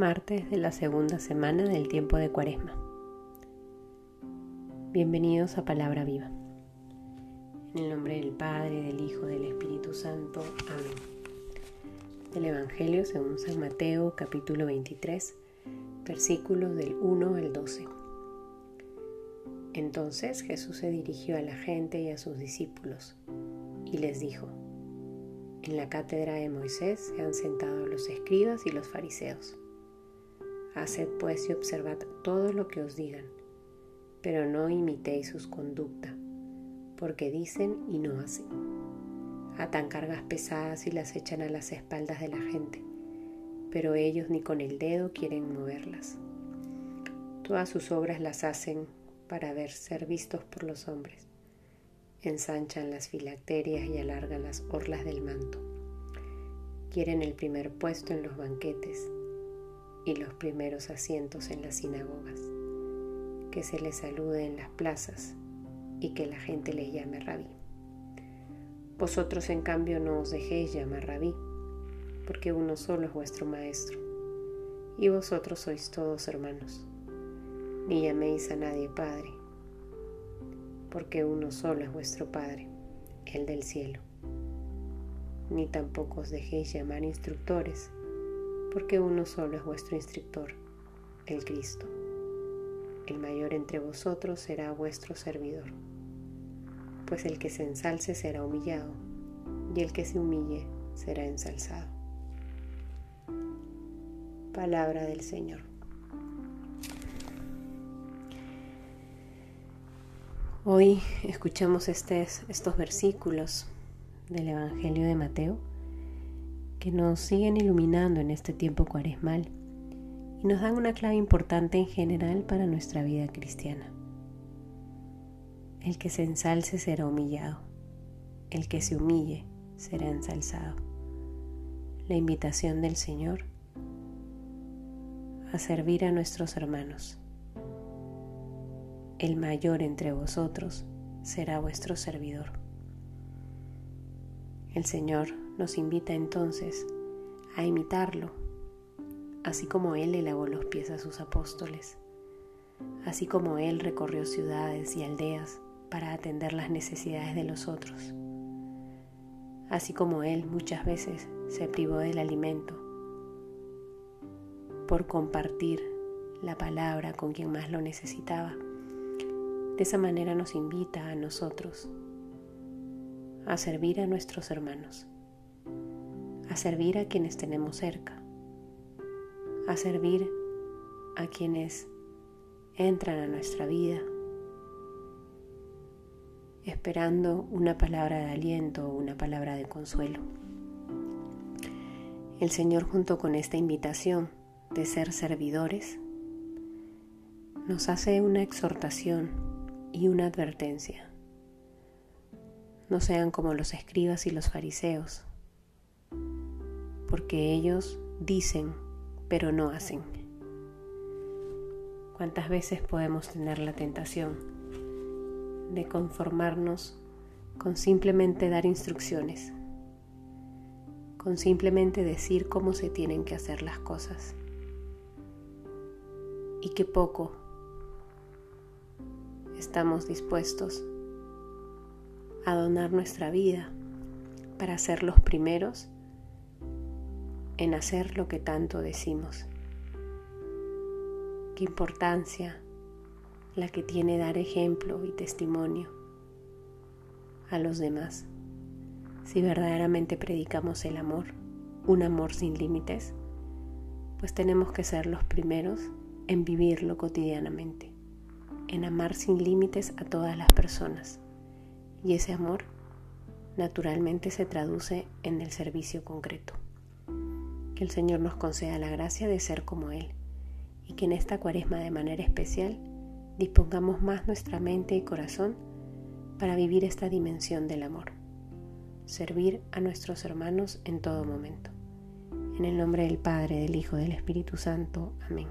martes de la segunda semana del tiempo de Cuaresma. Bienvenidos a Palabra Viva. En el nombre del Padre, del Hijo, del Espíritu Santo. Amén. Del Evangelio según San Mateo, capítulo 23, versículos del 1 al 12. Entonces Jesús se dirigió a la gente y a sus discípulos y les dijo, en la cátedra de Moisés se han sentado los escribas y los fariseos. Haced pues y observad todo lo que os digan, pero no imitéis sus conductas, porque dicen y no hacen. Atan cargas pesadas y las echan a las espaldas de la gente, pero ellos ni con el dedo quieren moverlas. Todas sus obras las hacen para ver ser vistos por los hombres. Ensanchan las filacterias y alargan las orlas del manto. Quieren el primer puesto en los banquetes y los primeros asientos en las sinagogas, que se les salude en las plazas y que la gente les llame rabí. Vosotros en cambio no os dejéis llamar rabí, porque uno solo es vuestro maestro, y vosotros sois todos hermanos. Ni llaméis a nadie Padre, porque uno solo es vuestro Padre, el del cielo. Ni tampoco os dejéis llamar instructores, porque uno solo es vuestro instructor, el Cristo. El mayor entre vosotros será vuestro servidor, pues el que se ensalce será humillado, y el que se humille será ensalzado. Palabra del Señor. Hoy escuchamos estos versículos del Evangelio de Mateo que nos siguen iluminando en este tiempo cuaresmal y nos dan una clave importante en general para nuestra vida cristiana. El que se ensalce será humillado, el que se humille será ensalzado. La invitación del Señor a servir a nuestros hermanos. El mayor entre vosotros será vuestro servidor. El Señor nos invita entonces a imitarlo, así como Él le lavó los pies a sus apóstoles, así como Él recorrió ciudades y aldeas para atender las necesidades de los otros, así como Él muchas veces se privó del alimento por compartir la palabra con quien más lo necesitaba. De esa manera nos invita a nosotros a servir a nuestros hermanos a servir a quienes tenemos cerca, a servir a quienes entran a nuestra vida, esperando una palabra de aliento o una palabra de consuelo. El Señor junto con esta invitación de ser servidores nos hace una exhortación y una advertencia. No sean como los escribas y los fariseos, porque ellos dicen pero no hacen. ¿Cuántas veces podemos tener la tentación de conformarnos con simplemente dar instrucciones, con simplemente decir cómo se tienen que hacer las cosas? Y que poco estamos dispuestos a donar nuestra vida para ser los primeros en hacer lo que tanto decimos. Qué importancia la que tiene dar ejemplo y testimonio a los demás. Si verdaderamente predicamos el amor, un amor sin límites, pues tenemos que ser los primeros en vivirlo cotidianamente, en amar sin límites a todas las personas. Y ese amor naturalmente se traduce en el servicio concreto. Que el Señor nos conceda la gracia de ser como Él y que en esta cuaresma de manera especial dispongamos más nuestra mente y corazón para vivir esta dimensión del amor. Servir a nuestros hermanos en todo momento. En el nombre del Padre, del Hijo, del Espíritu Santo. Amén.